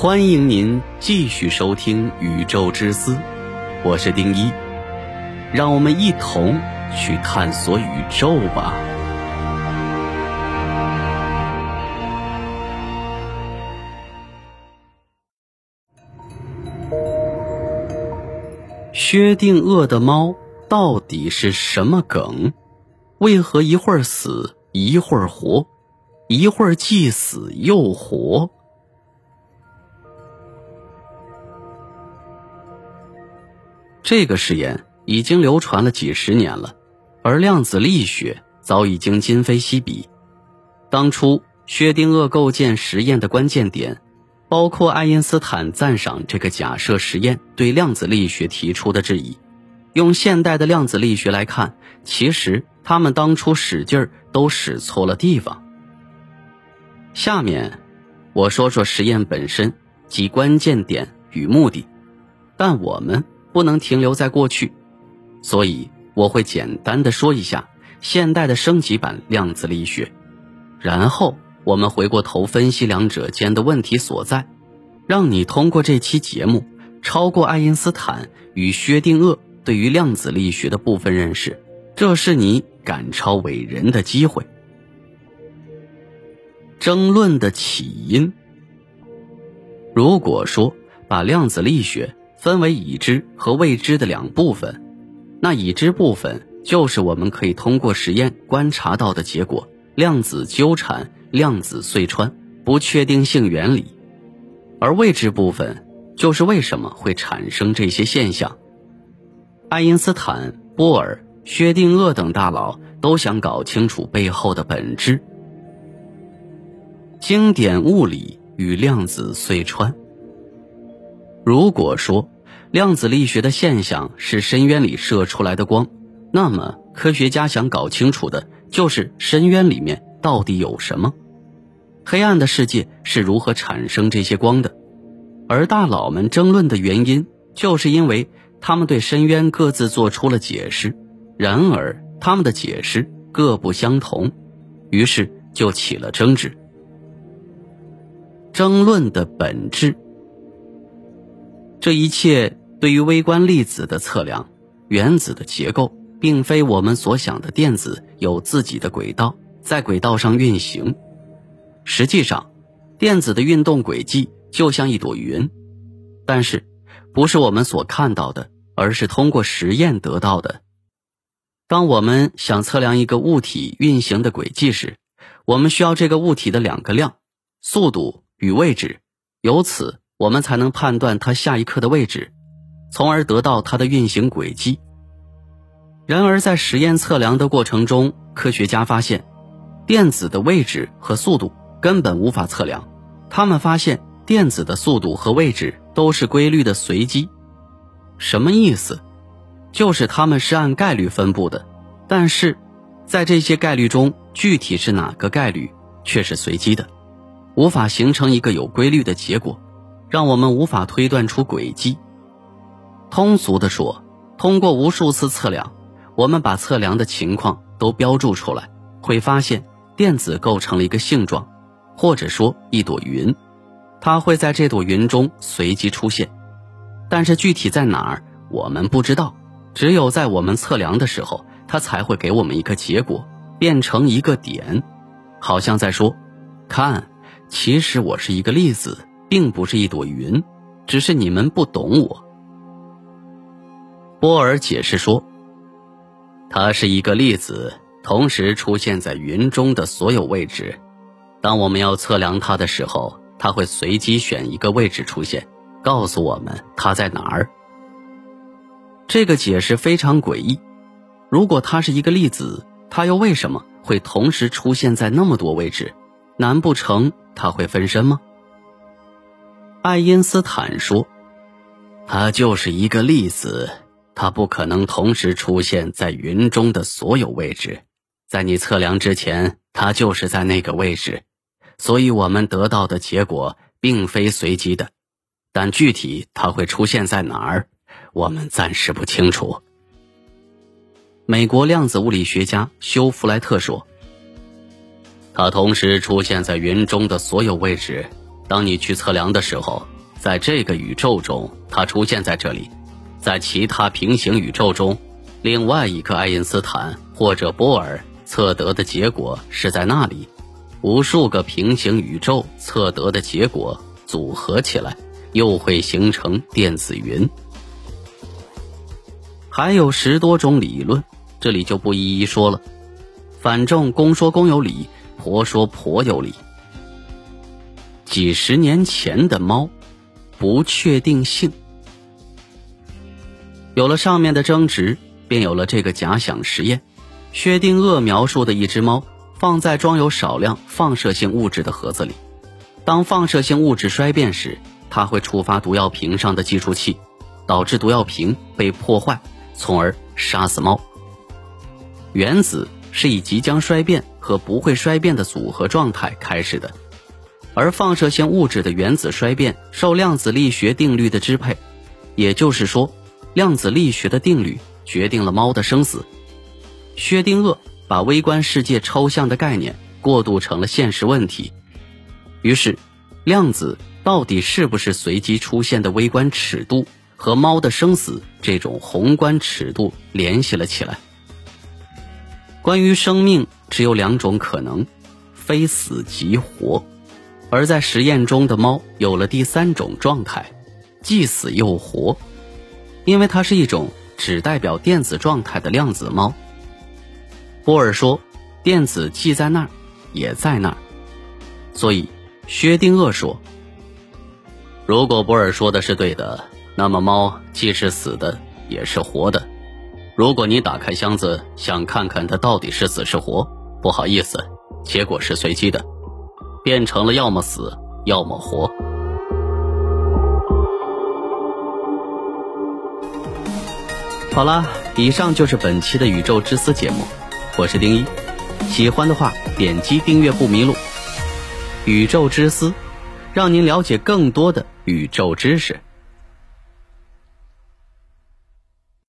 欢迎您继续收听《宇宙之思》，我是丁一，让我们一同去探索宇宙吧。薛定谔的猫到底是什么梗？为何一会儿死一会儿活，一会儿既死又活？这个实验已经流传了几十年了，而量子力学早已经今非昔比。当初薛定谔构建实验的关键点，包括爱因斯坦赞赏这个假设实验对量子力学提出的质疑。用现代的量子力学来看，其实他们当初使劲儿都使错了地方。下面我说说实验本身及关键点与目的，但我们。不能停留在过去，所以我会简单的说一下现代的升级版量子力学，然后我们回过头分析两者间的问题所在，让你通过这期节目超过爱因斯坦与薛定谔对于量子力学的部分认识，这是你赶超伟人的机会。争论的起因，如果说把量子力学。分为已知和未知的两部分，那已知部分就是我们可以通过实验观察到的结果：量子纠缠、量子隧穿、不确定性原理；而未知部分就是为什么会产生这些现象。爱因斯坦、波尔、薛定谔等大佬都想搞清楚背后的本质。经典物理与量子隧穿。如果说量子力学的现象是深渊里射出来的光，那么科学家想搞清楚的就是深渊里面到底有什么，黑暗的世界是如何产生这些光的。而大佬们争论的原因，就是因为他们对深渊各自做出了解释，然而他们的解释各不相同，于是就起了争执。争论的本质。这一切对于微观粒子的测量，原子的结构并非我们所想的电子有自己的轨道在轨道上运行。实际上，电子的运动轨迹就像一朵云，但是不是我们所看到的，而是通过实验得到的。当我们想测量一个物体运行的轨迹时，我们需要这个物体的两个量：速度与位置，由此。我们才能判断它下一刻的位置，从而得到它的运行轨迹。然而，在实验测量的过程中，科学家发现，电子的位置和速度根本无法测量。他们发现，电子的速度和位置都是规律的随机。什么意思？就是它们是按概率分布的，但是，在这些概率中，具体是哪个概率却是随机的，无法形成一个有规律的结果。让我们无法推断出轨迹。通俗的说，通过无数次测量，我们把测量的情况都标注出来，会发现电子构成了一个性状，或者说一朵云，它会在这朵云中随机出现，但是具体在哪儿我们不知道，只有在我们测量的时候，它才会给我们一个结果，变成一个点，好像在说：“看，其实我是一个粒子。”并不是一朵云，只是你们不懂我。波尔解释说，它是一个粒子，同时出现在云中的所有位置。当我们要测量它的时候，它会随机选一个位置出现，告诉我们它在哪儿。这个解释非常诡异。如果它是一个粒子，它又为什么会同时出现在那么多位置？难不成它会分身吗？爱因斯坦说：“它就是一个粒子，它不可能同时出现在云中的所有位置。在你测量之前，它就是在那个位置，所以我们得到的结果并非随机的。但具体它会出现在哪儿，我们暂时不清楚。”美国量子物理学家休·弗莱特说：“它同时出现在云中的所有位置。”当你去测量的时候，在这个宇宙中它出现在这里，在其他平行宇宙中，另外一个爱因斯坦或者波尔测得的结果是在那里。无数个平行宇宙测得的结果组合起来，又会形成电子云。还有十多种理论，这里就不一一说了。反正公说公有理，婆说婆有理。几十年前的猫，不确定性。有了上面的争执，便有了这个假想实验。薛定谔描述的一只猫。放在装有少量放射性物质的盒子里，当放射性物质衰变时，它会触发毒药瓶上的计数器，导致毒药瓶被破坏，从而杀死猫。原子是以即将衰变和不会衰变的组合状态开始的，而放射性物质的原子衰变受量子力学定律的支配，也就是说，量子力学的定律决定了猫的生死。薛定谔。把微观世界抽象的概念过渡成了现实问题，于是，量子到底是不是随机出现的微观尺度，和猫的生死这种宏观尺度联系了起来。关于生命，只有两种可能，非死即活，而在实验中的猫有了第三种状态，既死又活，因为它是一种只代表电子状态的量子猫。波尔说：“电子既在那儿，也在那儿。”所以，薛定谔说：“如果波尔说的是对的，那么猫既是死的，也是活的。如果你打开箱子想看看它到底是死是活，不好意思，结果是随机的，变成了要么死，要么活。”好了，以上就是本期的《宇宙之思》节目。我是丁一，喜欢的话点击订阅不迷路。宇宙之思，让您了解更多的宇宙知识。